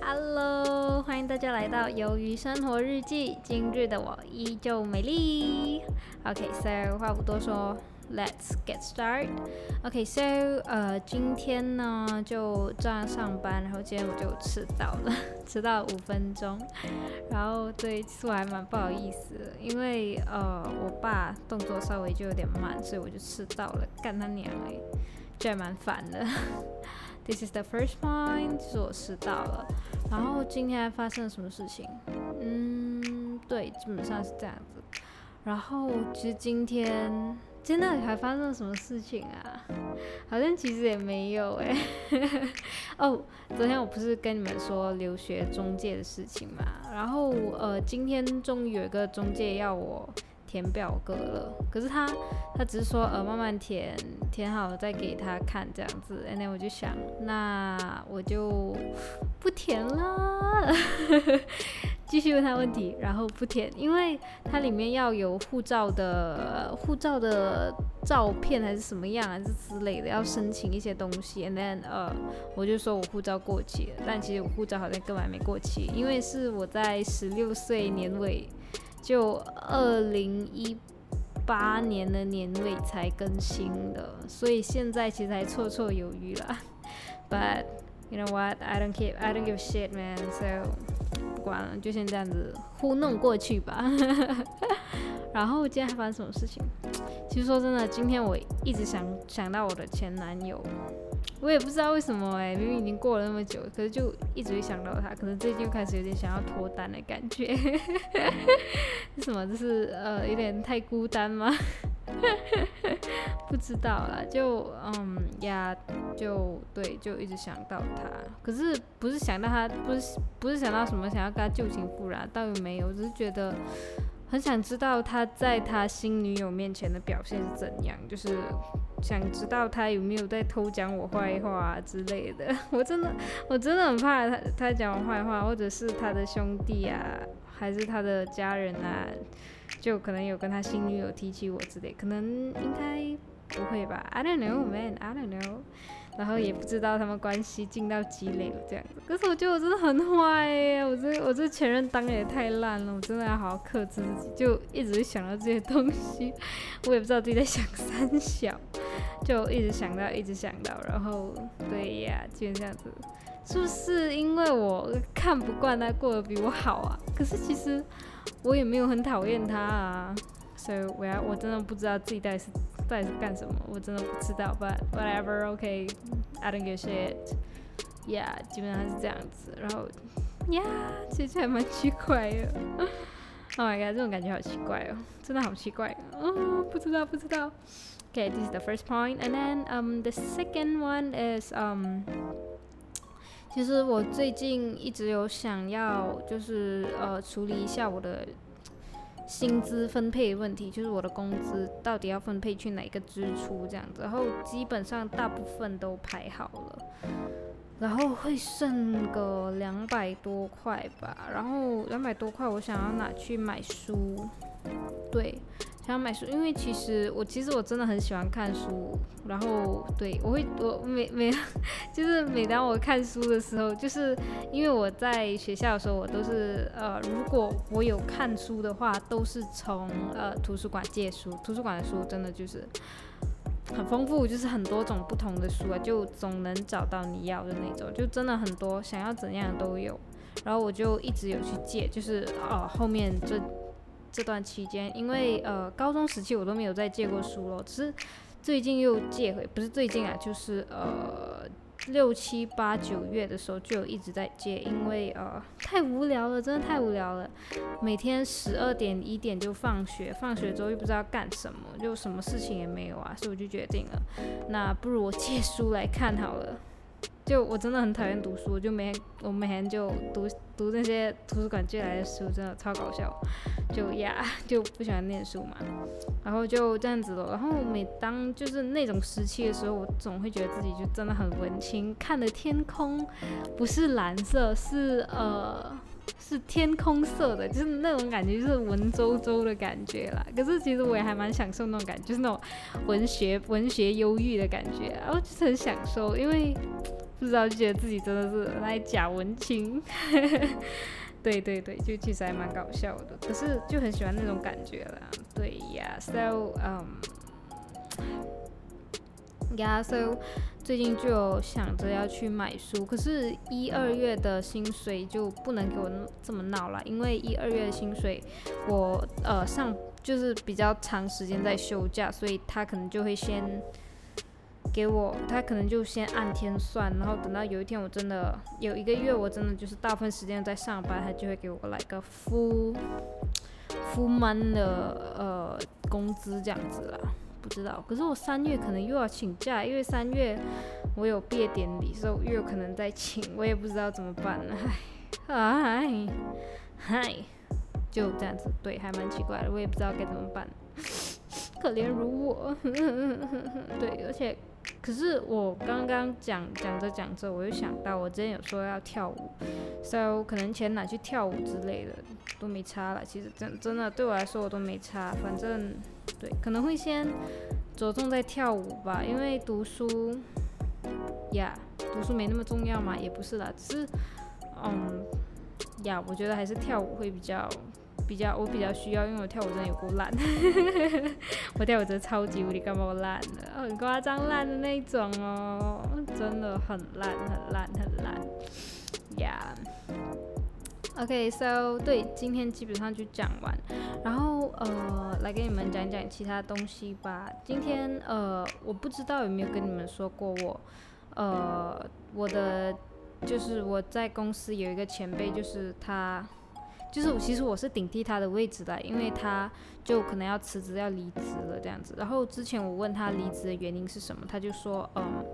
Hello，欢迎大家来到《鱿鱼生活日记》。今日的我依旧美丽。OK，so 话不多说，Let's get started。OK，so 呃，今天呢就这样上班，然后今天我就迟到了，迟到五分钟。然后对，其实我还蛮不好意思，因为呃，我爸动作稍微就有点慢，所以我就迟到了。干他娘嘞，这还蛮烦的。This is the first point，就是我迟到了。然后今天发生了什么事情？嗯，对，基本上是这样子。然后其实今天真的还发生了什么事情啊？好像其实也没有哎。哦，昨天我不是跟你们说留学中介的事情嘛？然后呃，今天终于有一个中介要我。填表格了，可是他他只是说呃慢慢填，填好了再给他看这样子。然后我就想，那我就不填了，继续问他问题，然后不填，因为它里面要有护照的护照的照片还是什么样还是之类的，要申请一些东西。And then 呃我就说我护照过期了，但其实我护照好像根本还没过期，因为是我在十六岁年尾。就二零一八年的年尾才更新的，所以现在其实还绰绰有余啦。But you know what? I don't keep, I don't give shit, man. So 不管了，就先这样子糊弄过去吧。然后今天还发生什么事情？其实说真的，今天我一直想想到我的前男友。我也不知道为什么哎，明明已经过了那么久，可是就一直会想到他，可能最近又开始有点想要脱单的感觉。是 什么？就是呃，有点太孤单吗？不知道啦，就嗯呀，就对，就一直想到他。可是不是想到他，不是不是想到什么想要跟他旧情复燃，倒也没有，只是觉得。很想知道他在他新女友面前的表现是怎样，就是想知道他有没有在偷讲我坏话之类的。我真的，我真的很怕他，他讲我坏话，或者是他的兄弟啊，还是他的家人啊，就可能有跟他新女友提起我之类，可能应该不会吧？I don't know, man. I don't know. 然后也不知道他们关系进到积累了这样子，可是我觉得我真的很坏耶，我这我这前任当的也太烂了，我真的要好好克制自己，就一直想到这些东西，我也不知道自己在想三小，就一直想到一直想到，然后对呀，就这样子，是不是因为我看不惯他过得比我好啊？可是其实我也没有很讨厌他啊，所以我要我真的不知道自己到底是。到底是干什么？我真的不知道。But whatever, OK, I don't give shit. Yeah，基本上是这样子。然后，Yeah，其实还蛮奇怪的。Oh my god，这种感觉好奇怪哦，真的好奇怪。哦，不知道，不知道。Okay, this is the first point, and then um the second one is um，其实我最近一直有想要，就是呃处理一下我的。薪资分配问题，就是我的工资到底要分配去哪个支出这样子，然后基本上大部分都排好了，然后会剩个两百多块吧，然后两百多块我想要拿去买书，对。想要买书，因为其实我其实我真的很喜欢看书，然后对我会我每每就是每当我看书的时候，就是因为我在学校的时候，我都是呃，如果我有看书的话，都是从呃图书馆借书，图书馆的书真的就是很丰富，就是很多种不同的书啊，就总能找到你要的那种，就真的很多，想要怎样都有，然后我就一直有去借，就是呃后面这。这段期间，因为呃高中时期我都没有再借过书了，只是最近又借回，不是最近啊，就是呃六七八九月的时候就有一直在借，因为呃太无聊了，真的太无聊了，每天十二点一点就放学，放学之后又不知道干什么，就什么事情也没有啊，所以我就决定了，那不如我借书来看好了。就我真的很讨厌读书，就每天我每天就读读那些图书馆借来的书，真的超搞笑。就呀，就不喜欢念书嘛，然后就这样子了。然后每当就是那种时期的时候，我总会觉得自己就真的很文青，看的天空不是蓝色，是呃是天空色的，就是那种感觉，就是文绉绉的感觉啦。可是其实我也还蛮享受那种感觉，就是那种文学文学忧郁的感觉，然后就是很享受，因为。不知道就觉得自己真的是来假文青。对对对，就其实还蛮搞笑的，可是就很喜欢那种感觉啦。对呀，so um。Yeah, so 最近就想着要去买书，可是，一二月的薪水就不能给我这么闹了，因为一二月的薪水，我呃上就是比较长时间在休假，所以他可能就会先给我，他可能就先按天算，然后等到有一天我真的有一个月我真的就是大部分时间在上班，他就会给我来个 full full month 的呃工资这样子了。不知道，可是我三月可能又要请假，因为三月我有毕业典礼，所以又有可能在请，我也不知道怎么办了，唉，唉，嗨，就这样子，对，还蛮奇怪的，我也不知道该怎么办，可怜如我，对，而且，可是我刚刚讲讲着讲着，我又想到我之前有说要跳舞，so 可能钱拿去跳舞之类的都没差了，其实真真的对我来说我都没差，反正。对，可能会先着重在跳舞吧，因为读书呀，读书没那么重要嘛，也不是啦，只是，嗯，呀，我觉得还是跳舞会比较比较，我比较需要，因为我跳舞真的有够烂，我跳舞真的超级无敌干嘛烂的，很夸张烂的那种哦，真的很烂很烂很烂，呀。OK，so 对，今天基本上就讲完，然后呃，来给你们讲讲其他东西吧。今天呃，我不知道有没有跟你们说过我，呃，我的就是我在公司有一个前辈，就是他，就是其实我是顶替他的位置的，因为他就可能要辞职要离职了这样子。然后之前我问他离职的原因是什么，他就说，嗯。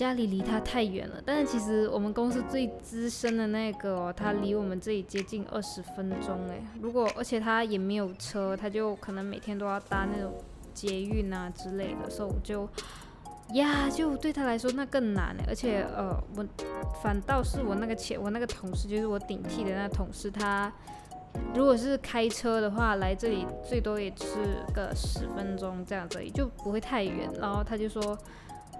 家里离他太远了，但是其实我们公司最资深的那个，哦他离我们这里接近二十分钟诶。如果而且他也没有车，他就可能每天都要搭那种捷运啊之类的，所以我就呀，就对他来说那更难。而且呃，我反倒是我那个前我那个同事，就是我顶替的那同事，他如果是开车的话，来这里最多也是个十分钟这样子，也就不会太远。然后他就说。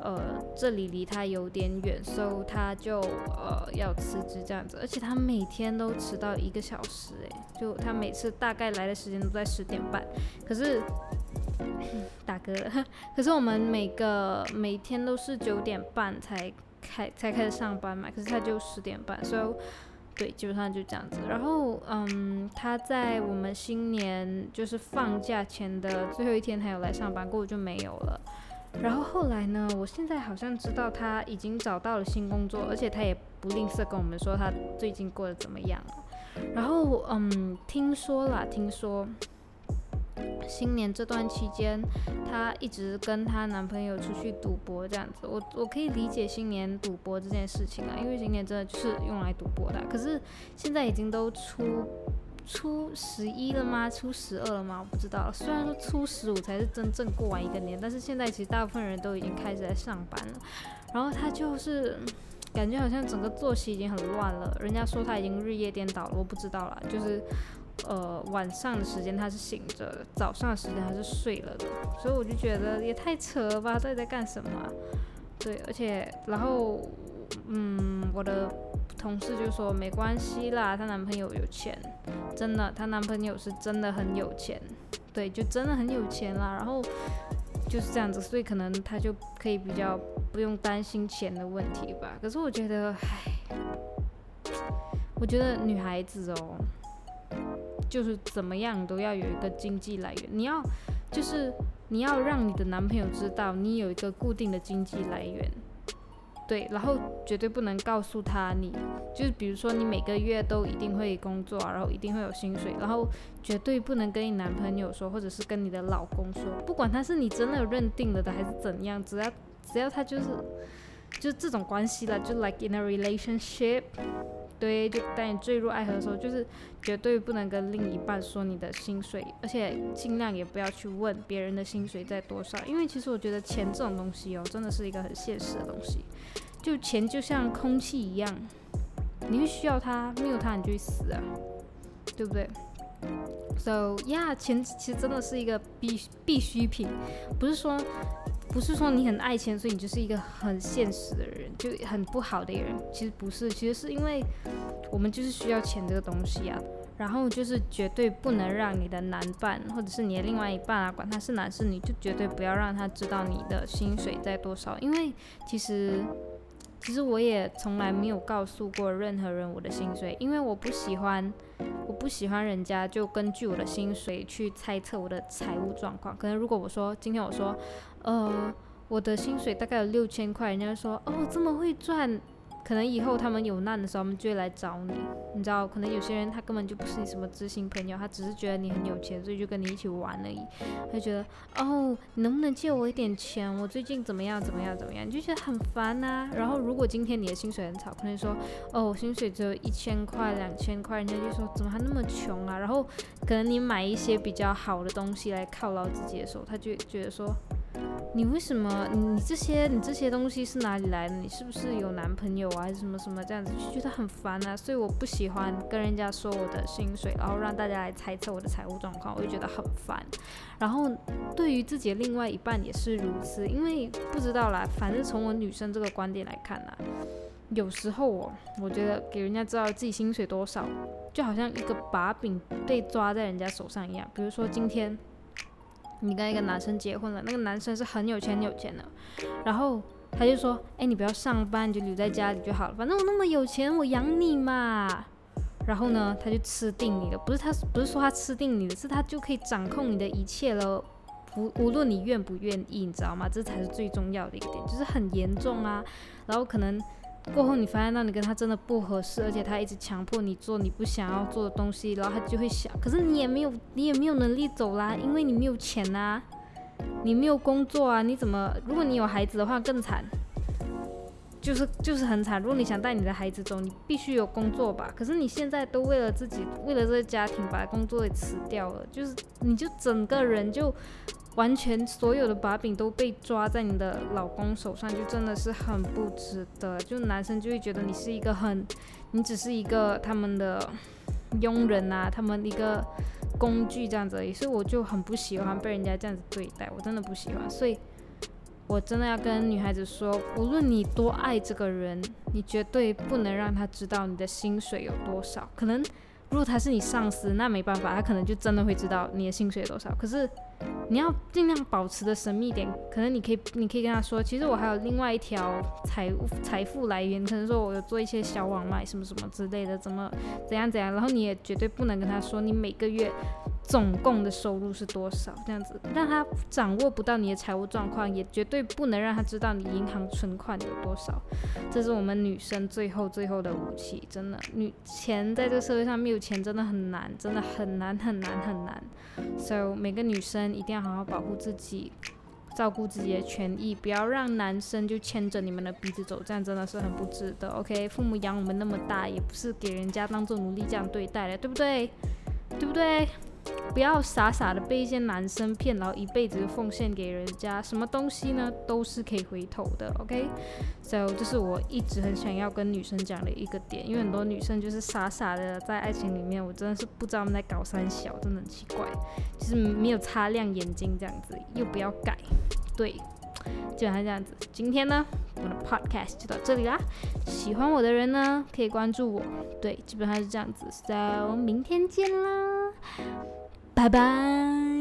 呃，这里离他有点远，所以他就呃要辞职这样子，而且他每天都迟到一个小时，诶，就他每次大概来的时间都在十点半，可是打嗝，可是我们每个每天都是九点半才开才开始上班嘛，可是他就十点半，所以对，基本上就这样子。然后嗯，他在我们新年就是放假前的最后一天，还有来上班，过后就没有了。然后后来呢？我现在好像知道他已经找到了新工作，而且他也不吝啬跟我们说他最近过得怎么样了。然后，嗯，听说啦，听说新年这段期间，她一直跟她男朋友出去赌博这样子。我我可以理解新年赌博这件事情啊，因为新年真的就是用来赌博的。可是现在已经都出。初十一了吗？初十二了吗？我不知道。虽然说初十五才是真正过完一个年，但是现在其实大部分人都已经开始在上班了。然后他就是感觉好像整个作息已经很乱了。人家说他已经日夜颠倒了，我不知道啦。就是呃晚上的时间他是醒着的，早上的时间他是睡了的。所以我就觉得也太扯了吧，到底在干什么？对，而且然后嗯，我的。同事就说没关系啦，她男朋友有钱，真的，她男朋友是真的很有钱，对，就真的很有钱啦。然后就是这样子，所以可能她就可以比较不用担心钱的问题吧。可是我觉得，唉，我觉得女孩子哦，就是怎么样都要有一个经济来源，你要就是你要让你的男朋友知道你有一个固定的经济来源。对，然后绝对不能告诉他，你就是比如说你每个月都一定会工作，然后一定会有薪水，然后绝对不能跟你男朋友说，或者是跟你的老公说，不管他是你真的认定了的还是怎样，只要只要他就是就这种关系了，就 like in a relationship。对，就当你坠入爱河的时候，就是绝对不能跟另一半说你的薪水，而且尽量也不要去问别人的薪水在多少，因为其实我觉得钱这种东西哦，真的是一个很现实的东西。就钱就像空气一样，你会需要它，没有它你就死啊，对不对？So yeah，钱其实真的是一个必必需品，不是说不是说你很爱钱，所以你就是一个很现实的人，就很不好的人。其实不是，其实是因为我们就是需要钱这个东西啊。然后就是绝对不能让你的男伴或者是你的另外一半啊，管他是男是女，就绝对不要让他知道你的薪水在多少。因为其实，其实我也从来没有告诉过任何人我的薪水，因为我不喜欢，我不喜欢人家就根据我的薪水去猜测我的财务状况。可能如果我说今天我说，呃，我的薪水大概有六千块，人家说哦这么会赚。可能以后他们有难的时候，他们就会来找你。你知道，可能有些人他根本就不是你什么知心朋友，他只是觉得你很有钱，所以就跟你一起玩而已。他就觉得，哦，你能不能借我一点钱？我最近怎么样？怎么样？怎么样？你就觉得很烦呐。然后，如果今天你的薪水很少，可能说，哦，我薪水只有一千块、两千块，人家就说，怎么还那么穷啊？然后，可能你买一些比较好的东西来犒劳自己的时候，他就觉得说。你为什么？你这些你这些东西是哪里来的？你是不是有男朋友啊，还是什么什么这样子？就觉得很烦啊，所以我不喜欢跟人家说我的薪水，然后让大家来猜测我的财务状况，我就觉得很烦。然后对于自己的另外一半也是如此，因为不知道啦，反正从我女生这个观点来看啦，有时候我我觉得给人家知道自己薪水多少，就好像一个把柄被抓在人家手上一样。比如说今天。你跟一个男生结婚了，那个男生是很有钱很有钱的，然后他就说，哎，你不要上班，你就留在家里就好了，反正我那么有钱，我养你嘛。然后呢，他就吃定你了，不是他不是说他吃定你的，是他就可以掌控你的一切了，不无论你愿不愿意，你知道吗？这才是最重要的一个点，就是很严重啊，然后可能。过后你发现到你跟他真的不合适，而且他一直强迫你做你不想要做的东西，然后他就会想，可是你也没有你也没有能力走啦，因为你没有钱呐，你没有工作啊，你怎么？如果你有孩子的话更惨，就是就是很惨。如果你想带你的孩子走，你必须有工作吧？可是你现在都为了自己，为了这个家庭把工作给辞掉了，就是你就整个人就。完全所有的把柄都被抓在你的老公手上，就真的是很不值得。就男生就会觉得你是一个很，你只是一个他们的佣人啊，他们一个工具这样子。所以我就很不喜欢被人家这样子对待，我真的不喜欢。所以我真的要跟女孩子说，无论你多爱这个人，你绝对不能让他知道你的薪水有多少。可能如果他是你上司，那没办法，他可能就真的会知道你的薪水有多少。可是。你要尽量保持的神秘点，可能你可以，你可以跟他说，其实我还有另外一条财务财富来源，可能说我有做一些小网卖什么什么之类的，怎么怎样怎样，然后你也绝对不能跟他说你每个月。总共的收入是多少？这样子让他掌握不到你的财务状况，也绝对不能让他知道你银行存款有多少。这是我们女生最后最后的武器，真的，女钱在这个社会上没有钱真的很难，真的很难很难很难。So 每个女生一定要好好保护自己，照顾自己的权益，不要让男生就牵着你们的鼻子走，这样真的是很不值得。OK，父母养我们那么大，也不是给人家当做奴隶这样对待的，对不对？对不对？不要傻傻的被一些男生骗，然后一辈子奉献给人家。什么东西呢，都是可以回头的。OK，so 这是我一直很想要跟女生讲的一个点，因为很多女生就是傻傻的在爱情里面，我真的是不知道他们在搞三小，真的很奇怪，就是没有擦亮眼睛这样子，又不要改，对，基本上这样子。今天呢，我的 podcast 就到这里啦。喜欢我的人呢，可以关注我。对，基本上是这样子。So 明天见啦。拜拜。